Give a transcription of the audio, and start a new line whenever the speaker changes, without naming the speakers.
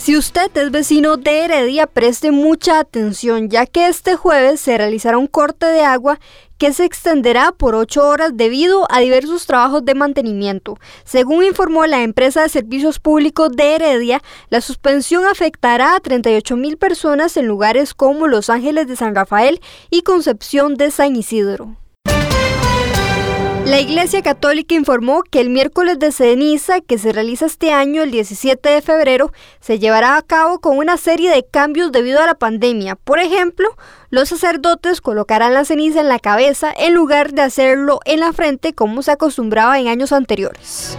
Si usted es vecino de Heredia, preste mucha atención, ya que este jueves se realizará un corte de agua que se extenderá por ocho horas debido a diversos trabajos de mantenimiento. Según informó la empresa de servicios públicos de Heredia, la suspensión afectará a 38 mil personas en lugares como Los Ángeles de San Rafael y Concepción de San Isidro. La Iglesia Católica informó que el miércoles de ceniza, que se realiza este año, el 17 de febrero, se llevará a cabo con una serie de cambios debido a la pandemia. Por ejemplo, los sacerdotes colocarán la ceniza en la cabeza en lugar de hacerlo en la frente como se acostumbraba en años anteriores.